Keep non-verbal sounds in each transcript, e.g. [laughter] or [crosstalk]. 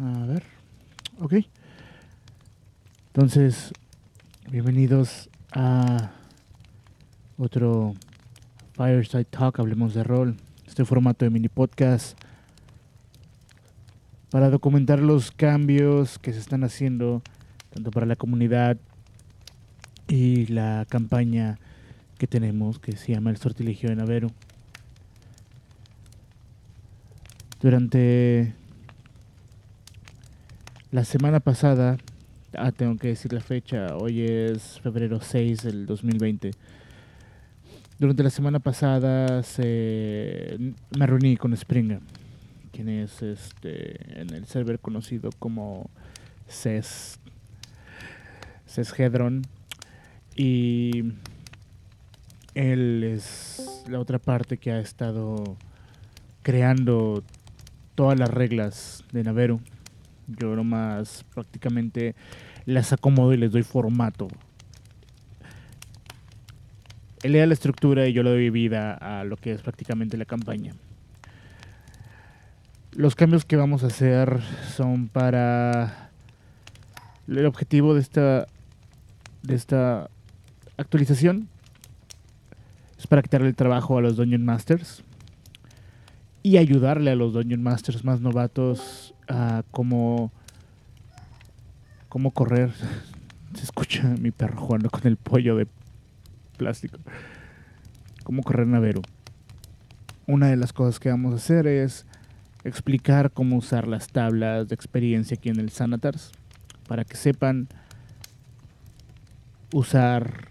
A ver. Ok. Entonces, bienvenidos a otro Fireside Talk, hablemos de rol. Este formato de mini podcast para documentar los cambios que se están haciendo tanto para la comunidad y la campaña que tenemos que se llama El Sortilegio de Navero. Durante la semana pasada, ah, tengo que decir la fecha, hoy es febrero 6 del 2020. Durante la semana pasada se, me reuní con Springer, quien es este, en el server conocido como CES, CES Hedron. Y él es la otra parte que ha estado creando todas las reglas de Naveru yo nomás prácticamente las acomodo y les doy formato. Él le da la estructura y yo le doy vida a lo que es prácticamente la campaña. Los cambios que vamos a hacer son para el objetivo de esta de esta actualización es para quitarle el trabajo a los Dungeon Masters y ayudarle a los Dungeon Masters más novatos a cómo, cómo correr. [laughs] Se escucha mi perro jugando con el pollo de plástico. Cómo correr Navero. Una de las cosas que vamos a hacer es explicar cómo usar las tablas de experiencia aquí en el Sanatars para que sepan usar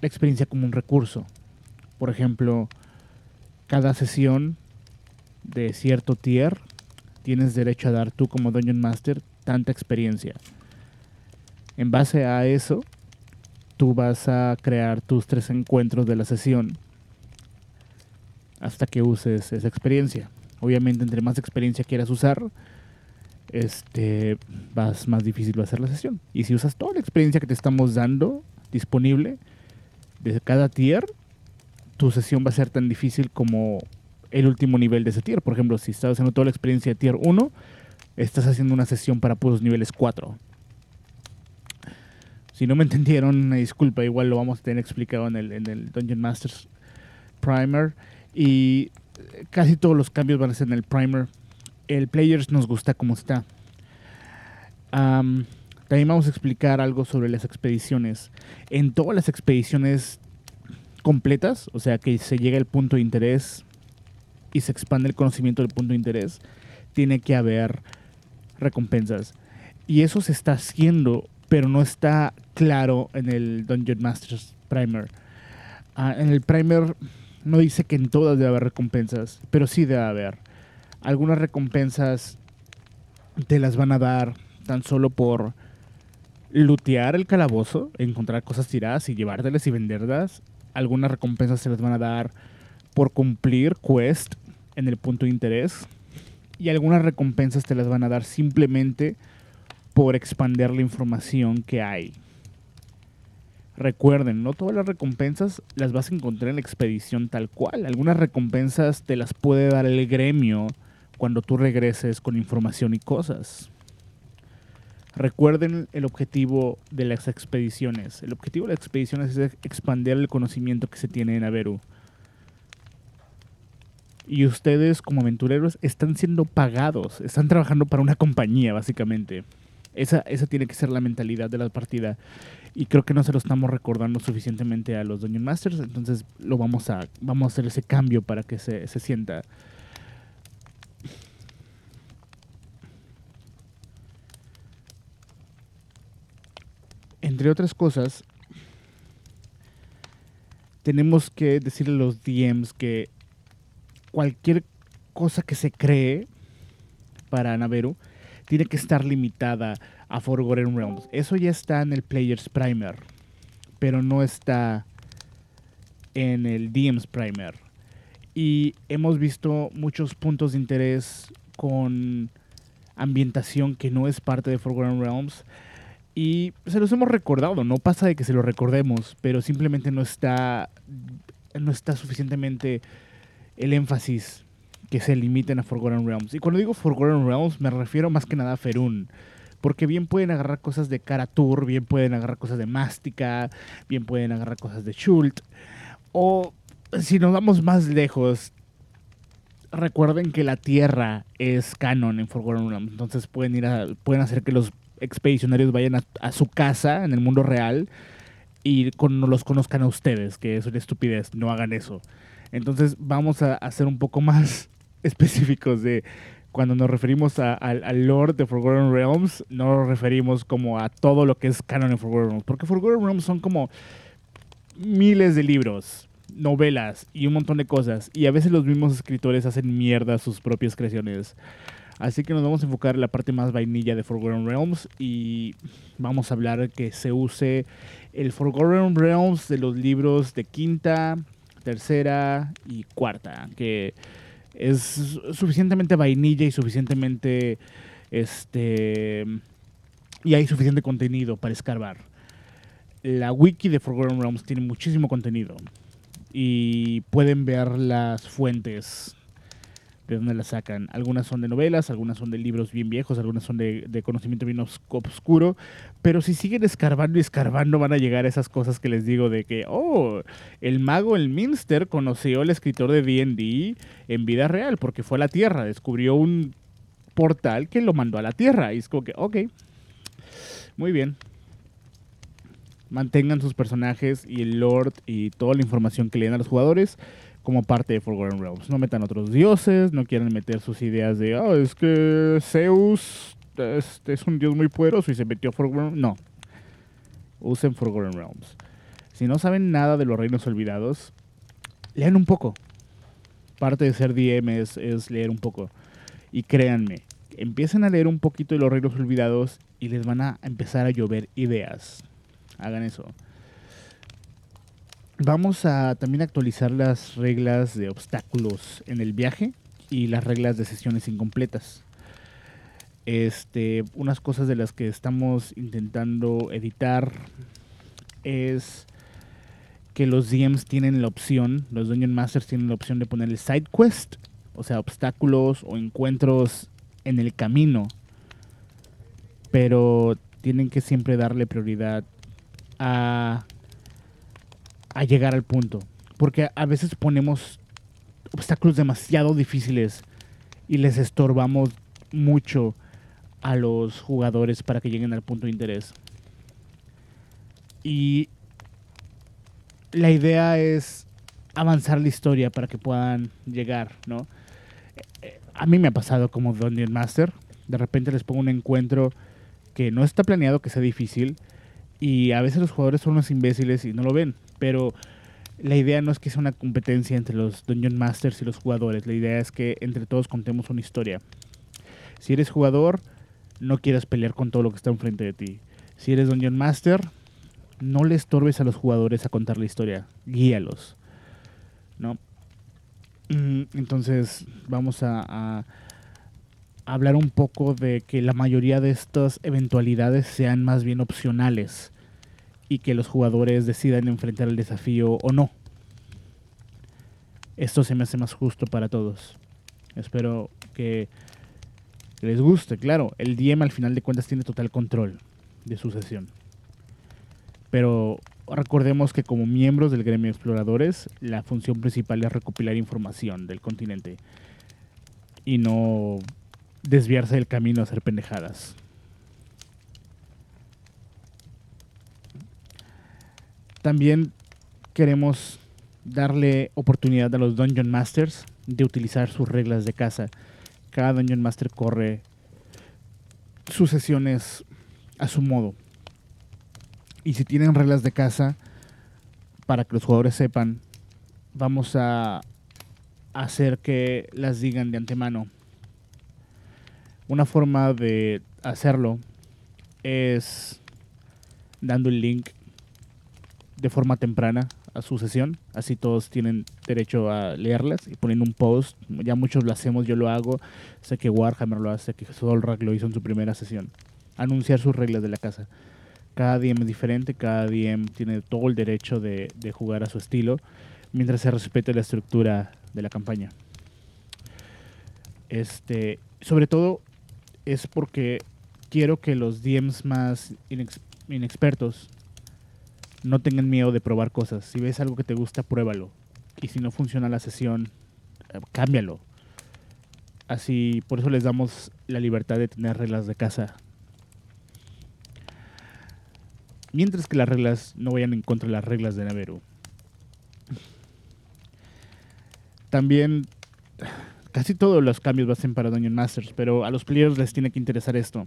la experiencia como un recurso. Por ejemplo, cada sesión de cierto tier, tienes derecho a dar tú como Dungeon Master tanta experiencia. En base a eso, tú vas a crear tus tres encuentros de la sesión hasta que uses esa experiencia. Obviamente, entre más experiencia quieras usar, este, vas más difícil va a ser la sesión. Y si usas toda la experiencia que te estamos dando disponible de cada tier, tu sesión va a ser tan difícil como el último nivel de ese tier. Por ejemplo, si estás haciendo toda la experiencia de tier 1, estás haciendo una sesión para puros niveles 4. Si no me [laughs] entendieron, disculpa, igual lo vamos a tener explicado en el, en el Dungeon Masters Primer. Y casi todos los cambios van a ser en el Primer. El Players nos gusta como está. también vamos a explicar algo sobre las expediciones. En todas las expediciones completas, o sea que se llega al punto de interés y se expande el conocimiento del punto de interés, tiene que haber recompensas. Y eso se está haciendo, pero no está claro en el Dungeon Masters Primer. Ah, en el Primer no dice que en todas debe haber recompensas, pero sí debe haber. Algunas recompensas te las van a dar tan solo por lootear el calabozo, encontrar cosas tiradas y llevártelas y venderlas. Algunas recompensas se las van a dar por cumplir quest en el punto de interés y algunas recompensas te las van a dar simplemente por expandir la información que hay. Recuerden, no todas las recompensas las vas a encontrar en la expedición tal cual. Algunas recompensas te las puede dar el gremio cuando tú regreses con información y cosas. Recuerden el objetivo de las expediciones. El objetivo de las expediciones es expandir el conocimiento que se tiene en Averu. Y ustedes como aventureros están siendo pagados, están trabajando para una compañía básicamente. Esa, esa tiene que ser la mentalidad de la partida. Y creo que no se lo estamos recordando suficientemente a los Dungeon Masters. Entonces lo vamos a, vamos a hacer ese cambio para que se, se sienta. Entre otras cosas, tenemos que decirle a los DMs que cualquier cosa que se cree para Naveru tiene que estar limitada a Forgotten Realms. Eso ya está en el Players Primer, pero no está en el DM's Primer. Y hemos visto muchos puntos de interés con ambientación que no es parte de Forgotten Realms. Y se los hemos recordado, no pasa de que se lo recordemos, pero simplemente no está, no está suficientemente el énfasis que se limiten a Forgotten Realms. Y cuando digo Forgotten Realms me refiero más que nada a Ferun. Porque bien pueden agarrar cosas de Karatur, bien pueden agarrar cosas de Mástica, bien pueden agarrar cosas de Schult. O si nos vamos más lejos, recuerden que la Tierra es canon en Forgotten Realms. Entonces pueden ir a, pueden hacer que los expedicionarios vayan a, su casa en el mundo real y con, los conozcan a ustedes, que es una estupidez, no hagan eso. Entonces vamos a hacer un poco más [laughs] específicos de cuando nos referimos al Lord de Forgotten Realms, no nos referimos como a todo lo que es canon en Forgotten Realms, porque Forgotten Realms son como miles de libros, novelas y un montón de cosas, y a veces los mismos escritores hacen mierda sus propias creaciones. Así que nos vamos a enfocar en la parte más vainilla de Forgotten Realms y vamos a hablar que se use el Forgotten Realms de los libros de quinta, tercera y cuarta, que es suficientemente vainilla y suficientemente este y hay suficiente contenido para escarbar. La wiki de Forgotten Realms tiene muchísimo contenido y pueden ver las fuentes de dónde las sacan. Algunas son de novelas, algunas son de libros bien viejos, algunas son de, conocimiento bien oscuro, pero si siguen escarbando y escarbando van a llegar a esas cosas que les digo de que, oh, el mago el Minster conoció al escritor de D&D en vida real porque fue a la Tierra, descubrió un portal que lo mandó a la Tierra y es como que, ok, muy bien. Mantengan sus personajes y el Lord y toda la información que le den a los jugadores como parte de Forgotten Realms. No metan otros dioses, no quieran meter sus ideas de, oh, es que Zeus este, es un dios muy poderoso y se metió a Forgotten Realms. No. Usen Forgotten Realms. Si no saben nada de los reinos olvidados, lean un poco. Parte de ser DM es, es leer un poco. Y créanme, empiecen a leer un poquito de los reinos olvidados y les van a empezar a llover ideas. Hagan eso. Vamos a también actualizar las reglas de obstáculos en el viaje y las reglas de sesiones incompletas. Este, unas cosas de las que estamos intentando editar es que los DMs tienen la opción, los Dungeon Masters tienen la opción de ponerle side quest, o sea, obstáculos o encuentros en el camino, pero tienen que siempre darle prioridad a a llegar al punto. Porque a veces ponemos obstáculos demasiado difíciles y les estorbamos mucho a los jugadores para que lleguen al punto de interés. Y la idea es avanzar la historia para que puedan llegar, ¿no? A mí me ha pasado como Dungeon Master. De repente les pongo un encuentro que no está planeado que sea difícil y a veces los jugadores son unos imbéciles y no lo ven pero la idea no es que sea una competencia entre los Dungeon Masters y los jugadores, la idea es que entre todos contemos una historia. Si eres jugador, no quieras pelear con todo lo que está enfrente de ti. Si eres Dungeon Master, no le estorbes a los jugadores a contar la historia, guíalos. ¿No? Mm, entonces, vamos a, a hablar un poco de que la mayoría de estas eventualidades sean más bien opcionales y que los jugadores decidan enfrentar el desafío o no. Esto se me hace más justo para todos. Espero que les guste. Claro, el DM al final de cuentas tiene total control de su sesión. Pero recordemos que como miembros del gremio exploradores, la función principal es recopilar información del continente y no desviarse del camino a hacer pendejadas. También queremos darle oportunidad a los Dungeon Masters de utilizar sus reglas de casa. Cada Dungeon Master corre sus sesiones a su modo. Y si tienen reglas de casa, para que los jugadores sepan, vamos a hacer que las digan de antemano. Una forma de hacerlo es dando el link de forma temprana a su sesión, así todos tienen derecho a leerlas y poniendo un post, ya muchos lo hacemos, yo lo hago, sé que Warhammer lo hace, que Solrak lo hizo en su primera sesión, anunciar sus reglas de la casa. Cada DM es diferente, cada DM tiene todo el derecho de, jugar a su estilo, mientras se respete la estructura de la campaña. Este, sobre todo es porque quiero que los DMs más inexpertos no tengan miedo de probar cosas. Si ves algo que te gusta, pruébalo. Y si no funciona la sesión, eh, cámbialo. Así, por eso les damos la libertad de tener reglas de casa. Mientras que las reglas no vayan en contra de las reglas de Naveru. También casi todos los cambios van a ser para Dungeon Masters, pero a los players les tiene que interesar esto.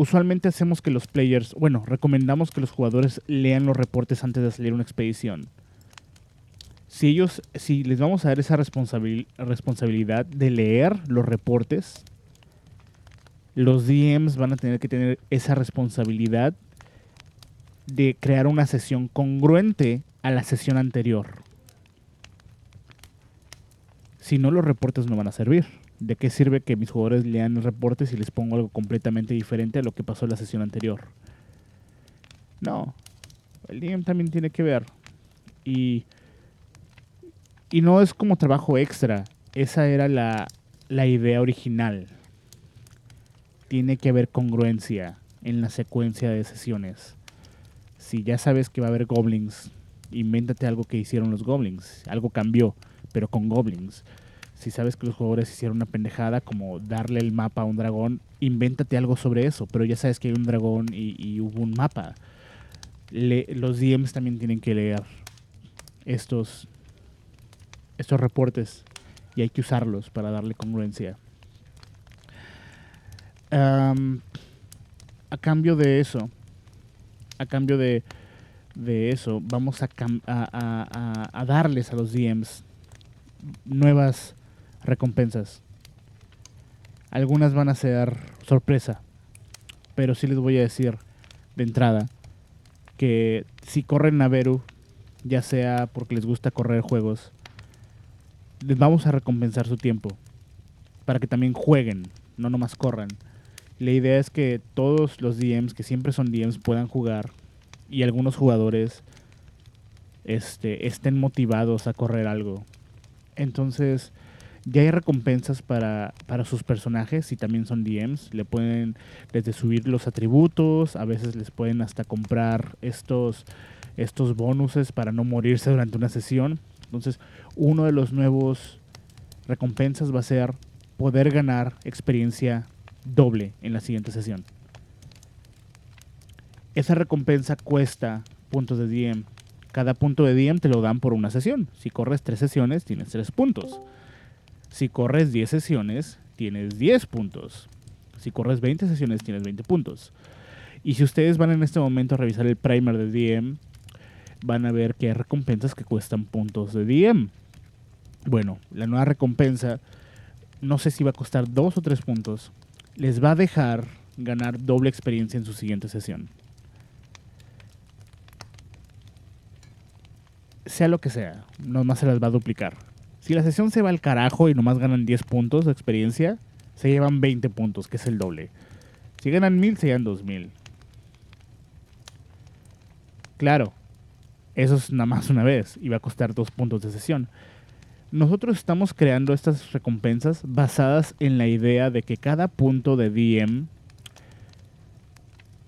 Usualmente hacemos que los players, bueno, recomendamos que los jugadores lean los reportes antes de salir una expedición. Si ellos, si les vamos a dar esa responsabilidad de leer los reportes, los DMs van a tener que tener esa responsabilidad de crear una sesión congruente a la sesión anterior. Si no, los reportes no van a servir. ¿De qué sirve que mis jugadores lean los reportes y les pongo algo completamente diferente a lo que pasó en la sesión anterior? No. El DM también tiene que ver. Y, y no es como trabajo extra. Esa era la, la idea original. Tiene que haber congruencia en la secuencia de sesiones. Si ya sabes que va a haber goblins, invéntate algo que hicieron los goblins. Algo cambió pero con goblins. Si sabes que los jugadores hicieron una pendejada como darle el mapa a un dragón, invéntate algo sobre eso, pero ya sabes que hay un dragón y, hubo un mapa. los DMs también tienen que leer estos, estos reportes y hay que usarlos para darle congruencia. a cambio de eso, a cambio de, de eso, vamos a, a, a, darles a los DMs nuevas recompensas. Algunas van a ser sorpresa, pero sí les voy a decir de entrada que si corren Naveru, ya sea porque les gusta correr juegos, les vamos a recompensar su tiempo para que también jueguen, no nomás corran. La idea es que todos los DMs, que siempre son DMs, puedan jugar y algunos jugadores este, estén motivados a correr algo. Entonces, ya hay recompensas para, sus personajes y también son DMs. Le pueden desde subir los atributos, a veces les pueden hasta comprar estos, estos bonuses para no morirse durante una sesión. Entonces, uno de los nuevos recompensas va a ser poder ganar experiencia doble en la siguiente sesión. Esa recompensa cuesta puntos de DM cada punto de DM te lo dan por una sesión. Si corres tres sesiones, tienes tres puntos. Si corres 10 sesiones, tienes 10 puntos. Si corres 20 sesiones, tienes 20 puntos. Y si ustedes van en este momento a revisar el primer de DM, van a ver que hay recompensas que cuestan puntos de DM. Bueno, la nueva recompensa, no sé si va a costar 2 o 3 puntos, les va a dejar ganar doble experiencia en su siguiente sesión. sea lo que sea, nomás se las va a duplicar. Si la sesión se va al carajo y nomás ganan 10 puntos de experiencia, se llevan 20 puntos, que es el doble. Si ganan 1000, se llevan 2000. Claro, eso es nada más una vez y va a costar 2 puntos de sesión. Nosotros estamos creando estas recompensas basadas en la idea de que cada punto de DM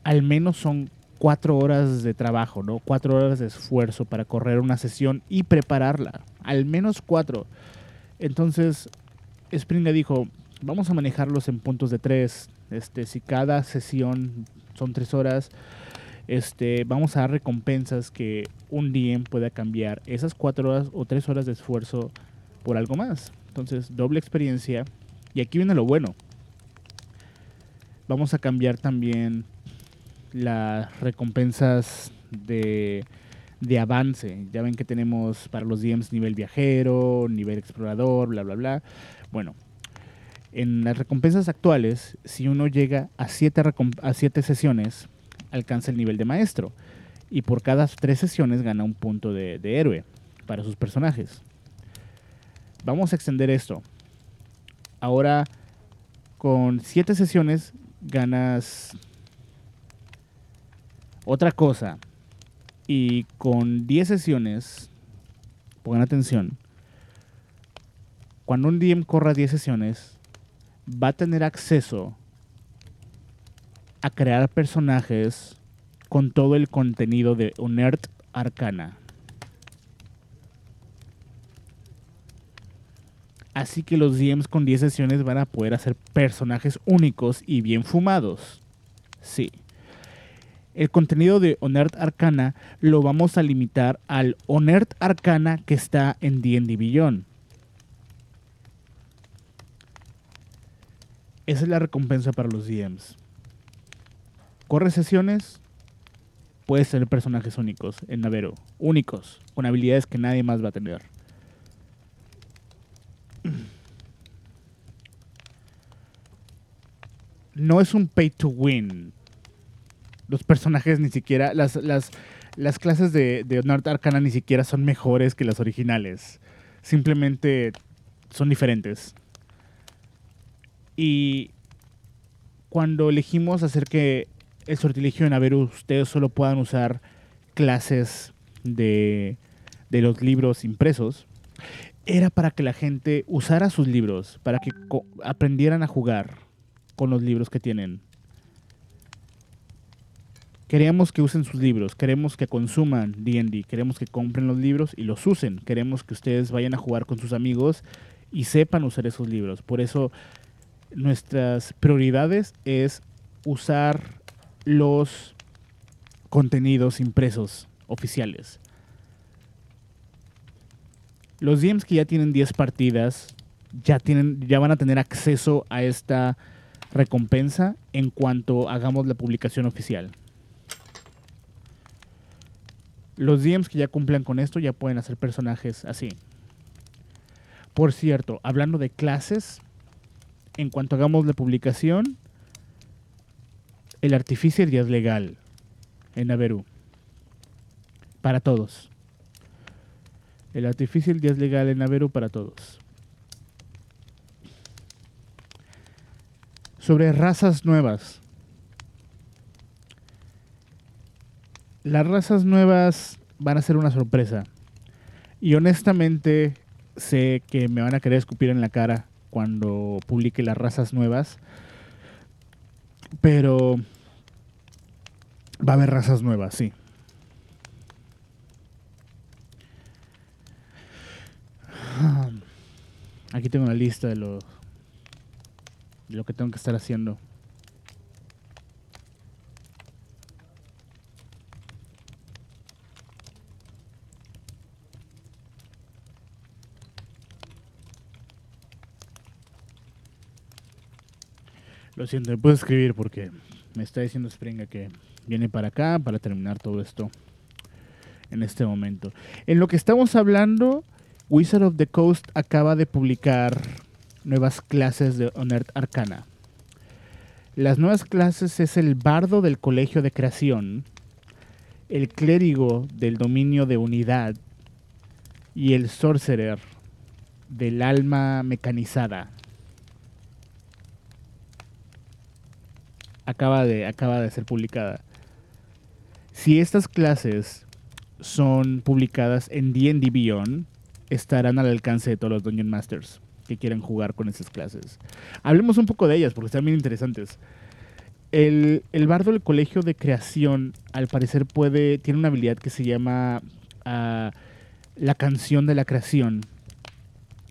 al menos son cuatro horas de trabajo, ¿no? Cuatro horas de esfuerzo para correr una sesión y prepararla. Al menos cuatro. Entonces, Springa dijo, vamos a manejarlos en puntos de tres. Este, si cada sesión son tres horas, este, vamos a dar recompensas que un DM pueda cambiar esas cuatro horas o tres horas de esfuerzo por algo más. Entonces, doble experiencia. Y aquí viene lo bueno. Vamos a cambiar también las recompensas de, de avance. Ya ven que tenemos para los DMs nivel viajero, nivel explorador, bla, bla, bla. Bueno, en las recompensas actuales, si uno llega a 7 a siete sesiones, alcanza el nivel de maestro. Y por cada 3 sesiones gana un punto de, de héroe para sus personajes. Vamos a extender esto. Ahora, con 7 sesiones, ganas otra cosa, y con 10 sesiones, pongan atención, cuando un DM corra 10 sesiones, va a tener acceso a crear personajes con todo el contenido de Unert Arcana. Así que los DMs con 10 sesiones van a poder hacer personajes únicos y bien fumados. Sí. El contenido de Onert Arcana lo vamos a limitar al Onert Arcana que está en D&D. Esa es la recompensa para los DMs. Corre sesiones, puedes tener personajes únicos en Navero. Únicos, con habilidades que nadie más va a tener. No es un pay to win. Los personajes ni siquiera. Las, las, las clases de, de Arcana ni siquiera son mejores que las originales. Simplemente son diferentes. Y cuando elegimos hacer que el sortilegio de Naveru ustedes solo puedan usar clases de, de los libros impresos, era para que la gente usara sus libros, para que aprendieran a jugar con los libros que tienen. Queremos que usen sus libros, queremos que consuman DD, queremos que compren los libros y los usen, queremos que ustedes vayan a jugar con sus amigos y sepan usar esos libros. Por eso nuestras prioridades es usar los contenidos impresos oficiales. Los DMs que ya tienen 10 partidas ya, tienen, ya van a tener acceso a esta recompensa en cuanto hagamos la publicación oficial. Los DMs que ya cumplan con esto ya pueden hacer personajes así. Por cierto, hablando de clases, en cuanto hagamos la publicación, el artificio ya es legal en Naveru. Para todos. El artificio ya es legal en Naveru para todos. Sobre razas nuevas. Las razas nuevas van a ser una sorpresa. Y honestamente sé que me van a querer escupir en la cara cuando publique las razas nuevas. Pero va a haber razas nuevas, sí. Aquí tengo una lista de lo, de lo que tengo que estar haciendo. Lo siento, me puedo escribir porque me está diciendo Springa que viene para acá para terminar todo esto en este momento. En lo que estamos hablando, Wizard of the Coast acaba de publicar nuevas clases de Onert Arcana. Las nuevas clases es el bardo del colegio de creación, el clérigo del dominio de unidad y el sorcerer del alma mecanizada. Acaba de, acaba de ser publicada. Si estas clases son publicadas en D&D Beyond, estarán al alcance de todos los Dungeon Masters que quieran jugar con esas clases. Hablemos un poco de ellas porque están bien interesantes. El, bardo del colegio de creación, al parecer, puede. tiene una habilidad que se llama ah, la canción de la creación.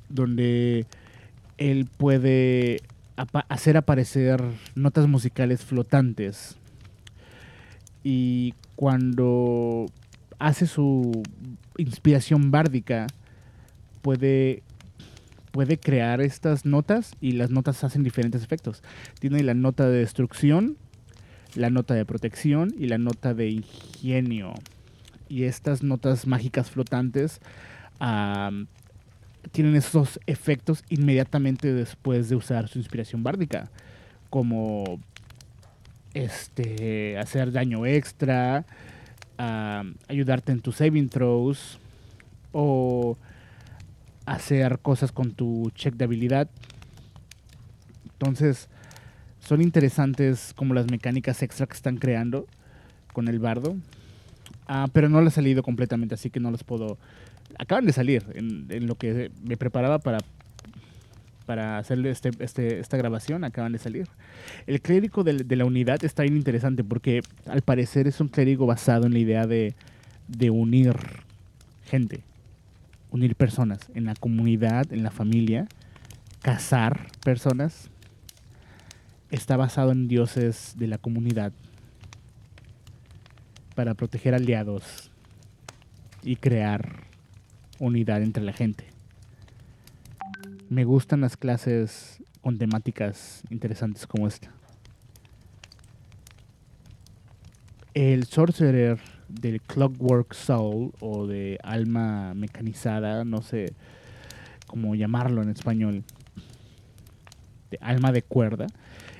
Donde él puede hacer aparecer notas musicales flotantes. Y cuando hace su inspiración bárdica, puede, puede crear estas notas y las notas hacen diferentes efectos. Tiene la nota de destrucción, la nota de protección y la nota de ingenio. Y estas notas mágicas flotantes tienen esos efectos inmediatamente después de usar su inspiración bárdica, como este hacer daño extra, ayudarte en tus saving throws o hacer cosas con tu check de habilidad. Entonces, son interesantes como las mecánicas extra que están creando con el bardo. Ah, pero no les ha salido completamente, así que no los puedo acaban de salir en, lo que me preparaba para para hacerle este, este, esta grabación, acaban de salir. El clérigo de, de, la unidad está bien interesante porque al parecer es un clérigo basado en la idea de, de unir gente, unir personas en la comunidad, en la familia, cazar personas. Está basado en dioses de la comunidad para proteger aliados y crear unidad entre la gente. Me gustan las clases con temáticas interesantes como esta. El Sorcerer del Clockwork Soul o de alma mecanizada, no sé cómo llamarlo en español, de alma de cuerda,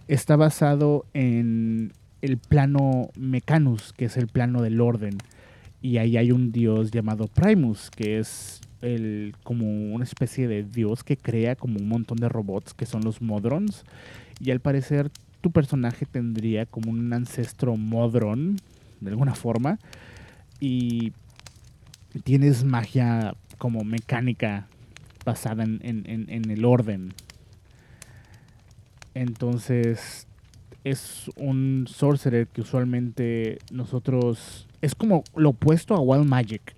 está basado en el plano Mecanus, que es el plano del orden. Y ahí hay un dios llamado Primus, que es el, como una especie de dios que crea como un montón de robots, que son los Modrons. Y al parecer tu personaje tendría como un ancestro Modron, de alguna forma. Y tienes magia como mecánica basada en, en el orden. Entonces es un sorcerer que usualmente nosotros... Es como lo opuesto a Wild Magic.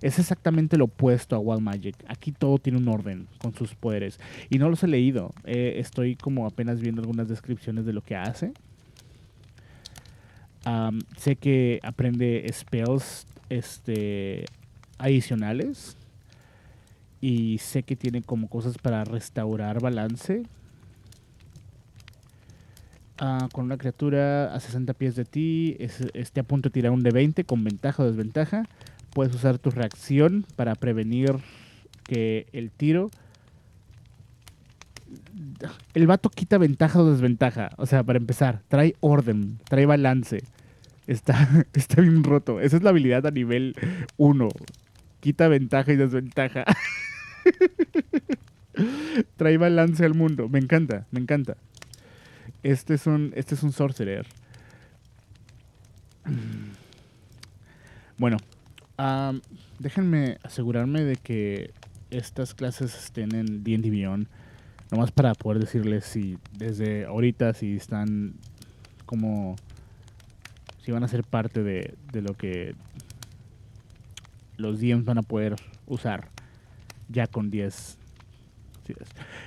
Es exactamente lo opuesto a Wild Magic. Aquí todo tiene un orden con sus poderes. Y no los he leído. Eh, estoy como apenas viendo algunas descripciones de lo que hace. sé que aprende spells este, adicionales. Y sé que tiene como cosas para restaurar balance con una criatura a 60 pies de ti, esté a punto de tirar un de 20 con ventaja o desventaja. Puedes usar tu reacción para prevenir que el tiro... El vato quita ventaja o desventaja. O sea, para empezar, trae orden, trae balance. Está, [laughs] está bien roto. Esa es la habilidad a nivel 1. Quita ventaja y desventaja. [laughs] trae balance al mundo. Me encanta, me encanta. Este es un, este es un sorcerer. Bueno, déjenme asegurarme de que estas clases estén en D&D Beyond. Nomás para poder decirles si desde ahorita si están como... Si van a ser parte de, de lo que los DMs van a poder usar ya con 10.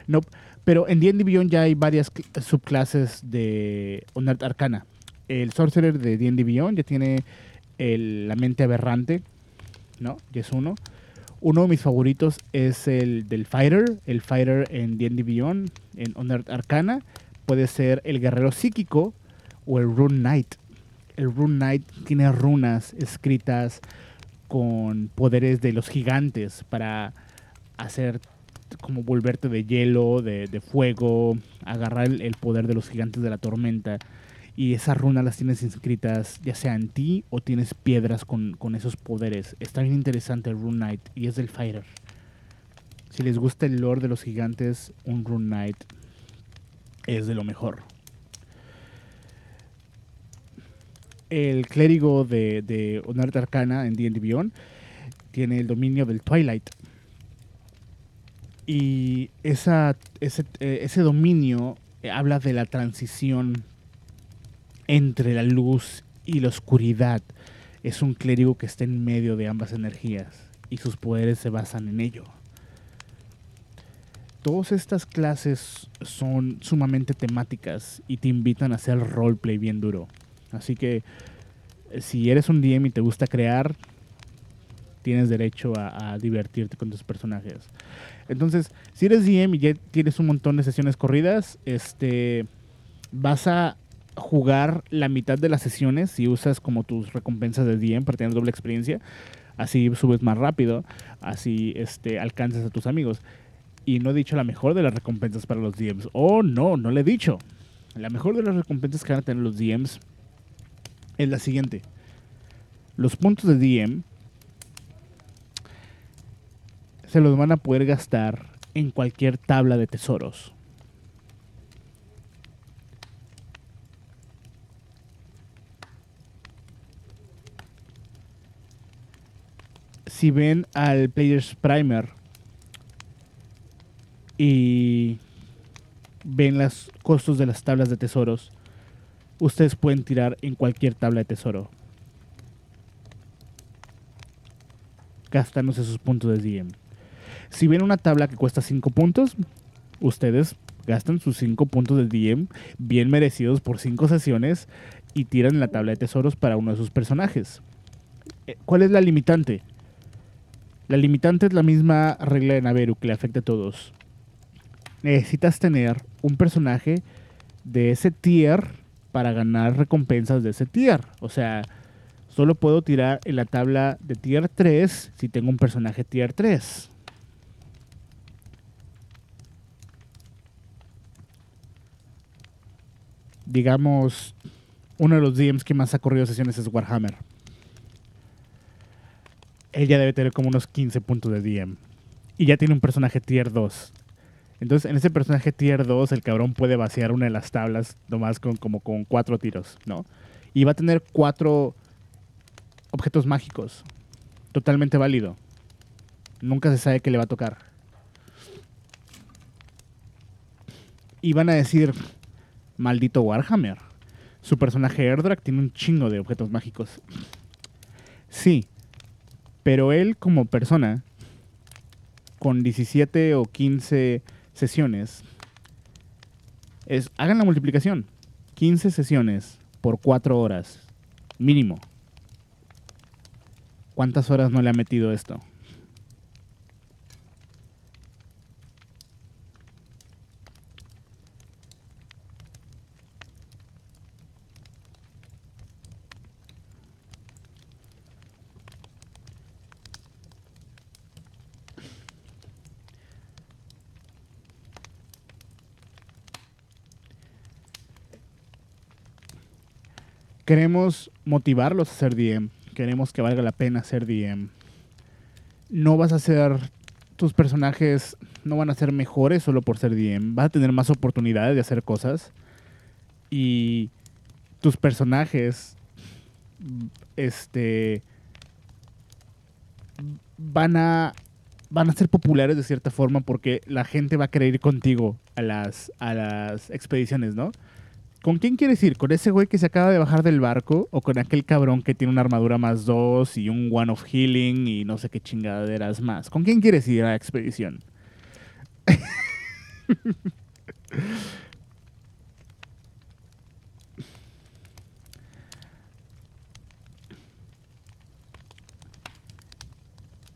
No, pero en D&D Beyond ya hay varias subclases de Unart Arcana. El Sorcerer de D&D Beyond ya tiene la mente aberrante, ¿no? Ya es uno. Uno de mis favoritos es el del Fighter. El Fighter en D&D Beyond, en Unart Arcana, puede ser el guerrero psíquico o el Rune Knight. El Rune Knight tiene runas escritas con poderes de los gigantes para hacer como volverte de hielo, de, fuego, agarrar el, poder de los gigantes de la tormenta. Y esas runas las tienes inscritas ya sea en ti o tienes piedras con, esos poderes. Está bien interesante el Rune Knight y es del Fighter. Si les gusta el lore de los gigantes, un Rune Knight es de lo mejor. El clérigo de, de Arcana en D&D Beyond tiene el dominio del Twilight y ese, eh, ese dominio eh, habla de la transición entre la luz y la oscuridad. Es un clérigo que está en medio de ambas energías y sus poderes se basan en ello. Todas estas clases son sumamente temáticas y te invitan a hacer roleplay bien duro. Así que eh, si eres un DM y te gusta crear, tienes derecho a, divertirte con tus personajes. Entonces, si eres DM y ya tienes un montón de sesiones corridas, este, vas a jugar la mitad de las sesiones si usas como tus recompensas de DM para tener doble experiencia. Así subes más rápido, así este, alcanzas a tus amigos. Y no he dicho la mejor de las recompensas para los DMs. Oh, no, no le he dicho. La mejor de las recompensas que van a tener los DMs es la siguiente. Los puntos de DM se los van a poder gastar en cualquier tabla de tesoros. Si ven al Player's Primer y ven los costos de las tablas de tesoros, ustedes pueden tirar en cualquier tabla de tesoro. Gastándose sus puntos de DM. Si ven una tabla que cuesta 5 puntos, ustedes gastan sus 5 puntos de DM bien merecidos por 5 sesiones y tiran la tabla de tesoros para uno de sus personajes. Eh, ¿Cuál es la limitante? La limitante es la misma regla de Naveru que le afecta a todos. Necesitas tener un personaje de ese tier para ganar recompensas de ese tier. O sea, solo puedo tirar en la tabla de tier 3 si tengo un personaje tier 3. Digamos, uno de los DMs que más ha corrido sesiones es Warhammer. Ella debe tener como unos 15 puntos de DM. Y ya tiene un personaje tier 2. Entonces, en ese personaje tier 2, el cabrón puede vaciar una de las tablas nomás con, como con cuatro tiros, ¿no? Y va a tener cuatro objetos mágicos. Totalmente válido. Nunca se sabe qué le va a tocar. Y van a decir, maldito Warhammer. Su personaje Erdrak tiene un chingo de objetos mágicos. Sí, pero él como persona, con 17 o 15 sesiones, es, hagan la multiplicación. 15 sesiones por 4 horas, mínimo. ¿Cuántas horas no le ha metido esto? Queremos motivarlos a ser DM. Queremos que valga la pena ser DM. No vas a ser. Tus personajes no van a ser mejores solo por ser DM. Vas a tener más oportunidades de hacer cosas. Y tus personajes. Este. Van a. Van a ser populares de cierta forma porque la gente va a querer ir contigo a las, a las expediciones, ¿no? ¿Con quién quieres ir? ¿Con ese güey que se acaba de bajar del barco? ¿O con aquel cabrón que tiene una armadura más dos y un one of healing y no sé qué chingaderas más? ¿Con quién quieres ir a la expedición? [laughs]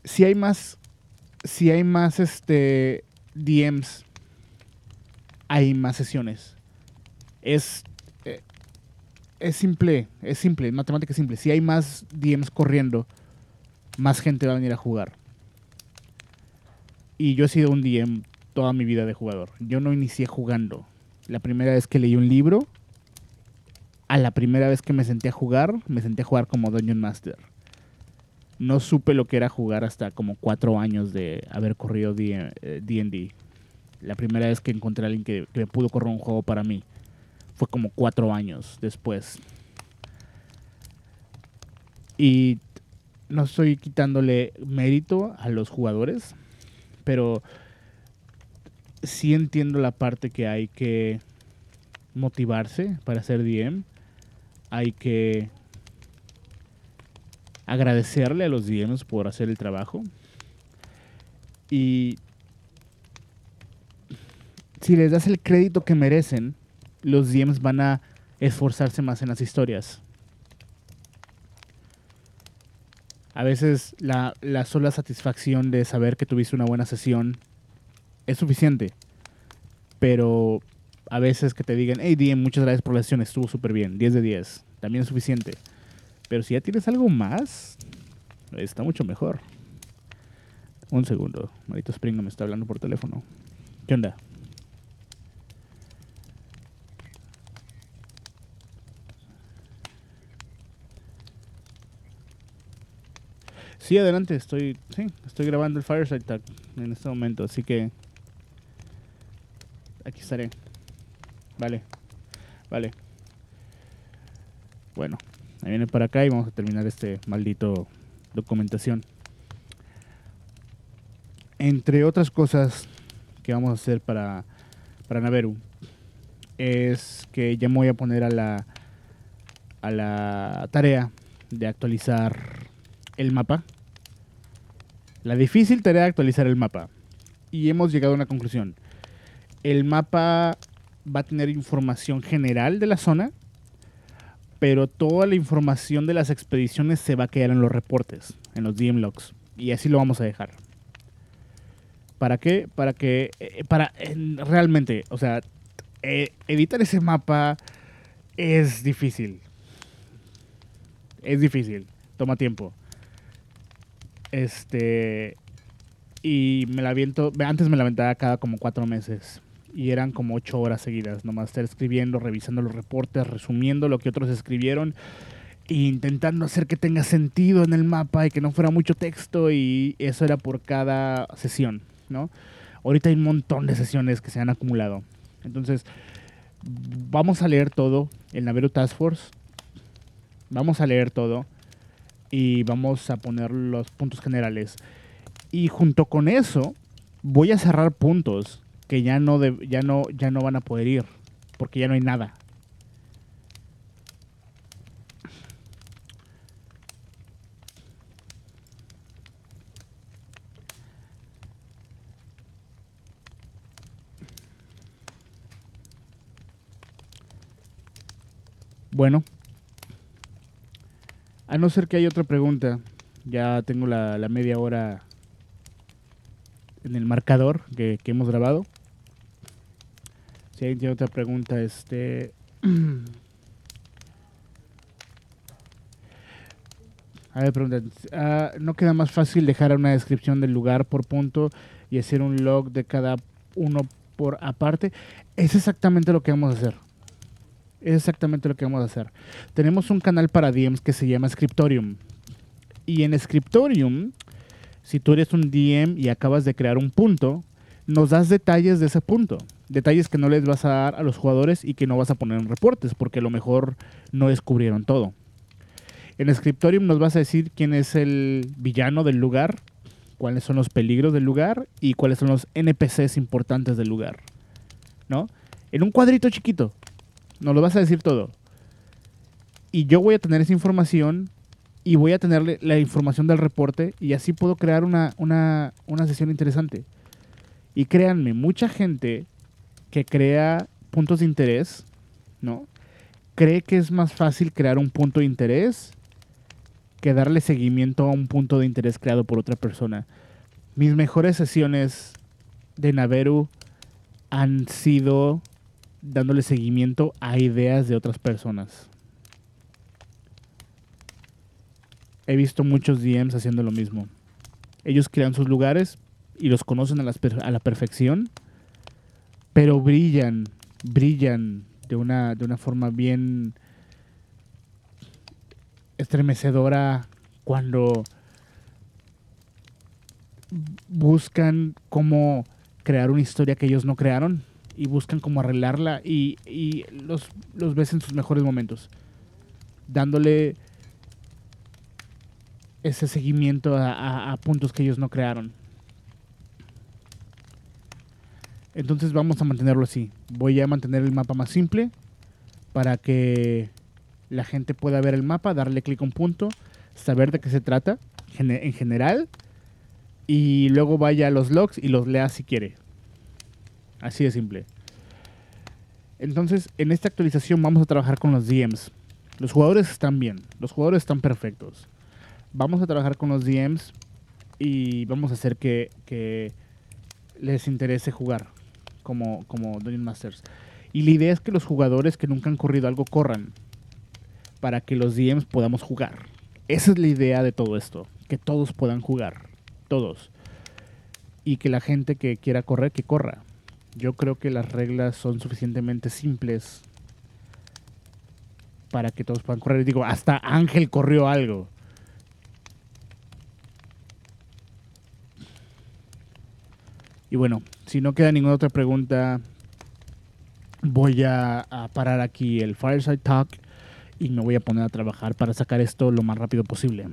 si hay más. Si hay más este. DMs. Hay más sesiones es, eh, es simple, es simple, matemática simple. Si hay más DMs corriendo, más gente va a venir a jugar. Y yo he sido un DM toda mi vida de jugador. Yo no inicié jugando. La primera vez que leí un libro, a la primera vez que me senté a jugar, me senté a jugar como Dungeon Master. No supe lo que era jugar hasta como cuatro años de haber corrido D&D. Eh, la primera vez que encontré a alguien que, que me pudo correr un juego para mí fue como cuatro años después. Y no estoy quitándole mérito a los jugadores, pero sí entiendo la parte que hay que motivarse para ser DM. Hay que agradecerle a los DMs por hacer el trabajo. Y si les das el crédito que merecen, los DMs van a esforzarse más en las historias. A veces la, sola satisfacción de saber que tuviste una buena sesión es suficiente. Pero a veces que te digan, hey DM, muchas gracias por la sesión, estuvo súper bien, 10 de 10, también es suficiente. Pero si ya tienes algo más, está mucho mejor. Un segundo, Marito Spring me está hablando por teléfono. ¿Qué onda? Sí, adelante, estoy, sí, estoy grabando el Fireside Tag en este momento, así que aquí estaré. Vale, vale. Bueno, ahí viene para acá y vamos a terminar este maldito documentación. Entre otras cosas que vamos a hacer para, para Naveru es que ya me voy a poner a la, a la tarea de actualizar el mapa. La difícil tarea de actualizar el mapa. Y hemos llegado a una conclusión. El mapa va a tener información general de la zona, pero toda la información de las expediciones se va a quedar en los reportes, en los DM logs. Y así lo vamos a dejar. ¿Para qué? Para que, eh, para realmente, o sea, eh, editar ese mapa es difícil. Es difícil, toma tiempo. Este, y me la aviento, antes me la aventaba cada como cuatro meses y eran como ocho horas seguidas, nomás estar escribiendo, revisando los reportes, resumiendo lo que otros escribieron e intentando hacer que tenga sentido en el mapa y que no fuera mucho texto y eso era por cada sesión, ¿no? Ahorita hay un montón de sesiones que se han acumulado. Entonces, vamos a leer todo, el Naveru Task Force, vamos a leer todo y vamos a poner los puntos generales. Y junto con eso, voy a cerrar puntos que ya no, ya no, ya no van a poder ir, porque ya no hay nada. Bueno, a no ser que haya otra pregunta, ya tengo la, media hora en el marcador que, que hemos grabado. Si alguien tiene otra pregunta, este. [clears throat] A ver, pregunta. Ah, ¿No queda más fácil dejar una descripción del lugar por punto y hacer un log de cada uno por aparte? Es exactamente lo que vamos a hacer. Es exactamente lo que vamos a hacer. Tenemos un canal para DMs que se llama Scriptorium. Y en Scriptorium, si tú eres un DM y acabas de crear un punto, nos das detalles de ese punto. Detalles que no les vas a dar a los jugadores y que no vas a poner en reportes, porque a lo mejor no descubrieron todo. En Scriptorium nos vas a decir quién es el villano del lugar, cuáles son los peligros del lugar y cuáles son los NPCs importantes del lugar. ¿No? En un cuadrito chiquito. Nos lo vas a decir todo. Y yo voy a tener esa información y voy a tener la información del reporte y así puedo crear una, una, una sesión interesante. Y créanme, mucha gente que crea puntos de interés, ¿no? Cree que es más fácil crear un punto de interés que darle seguimiento a un punto de interés creado por otra persona. Mis mejores sesiones de Naveru han sido dándole seguimiento a ideas de otras personas. He visto muchos DMs haciendo lo mismo. Ellos crean sus lugares, y los conocen a, la perfección, pero brillan, brillan de una, de una forma bien estremecedora cuando buscan cómo crear una historia que ellos no crearon y buscan cómo arreglarla y, los, los ves en sus mejores momentos, dándole ese seguimiento a puntos que ellos no crearon. Entonces vamos a mantenerlo así. Voy a mantener el mapa más simple para que la gente pueda ver el mapa, darle clic a un punto, saber de qué se trata en general y luego vaya a los logs y los lea si quiere. Así de simple. Entonces, en esta actualización vamos a trabajar con los DMs. Los jugadores están bien, los jugadores están perfectos. Vamos a trabajar con los DMs y vamos a hacer que, que les interese jugar como, como Dungeon Masters. Y la idea es que los jugadores que nunca han corrido algo corran para que los DMs podamos jugar. Esa es la idea de todo esto, que todos puedan jugar, todos. Y que la gente que quiera correr, que corra. Yo creo que las reglas son suficientemente simples para que todos puedan correr. Digo, hasta Ángel corrió algo. Y bueno, si no queda ninguna otra pregunta, voy a, parar aquí el Fireside Talk y me voy a poner a trabajar para sacar esto lo más rápido posible.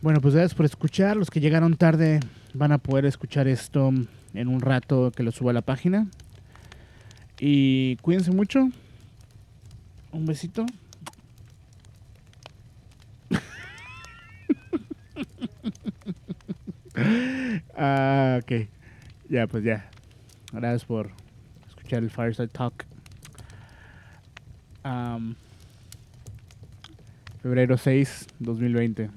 Bueno, pues gracias por escuchar. Los que llegaron tarde van a poder escuchar esto en un rato que lo suba a la página. Y cuídense mucho. Un besito. [laughs] ah, ok. Ya, pues ya. Gracias por escuchar el Fireside Talk. Am, febrero 6, 2020.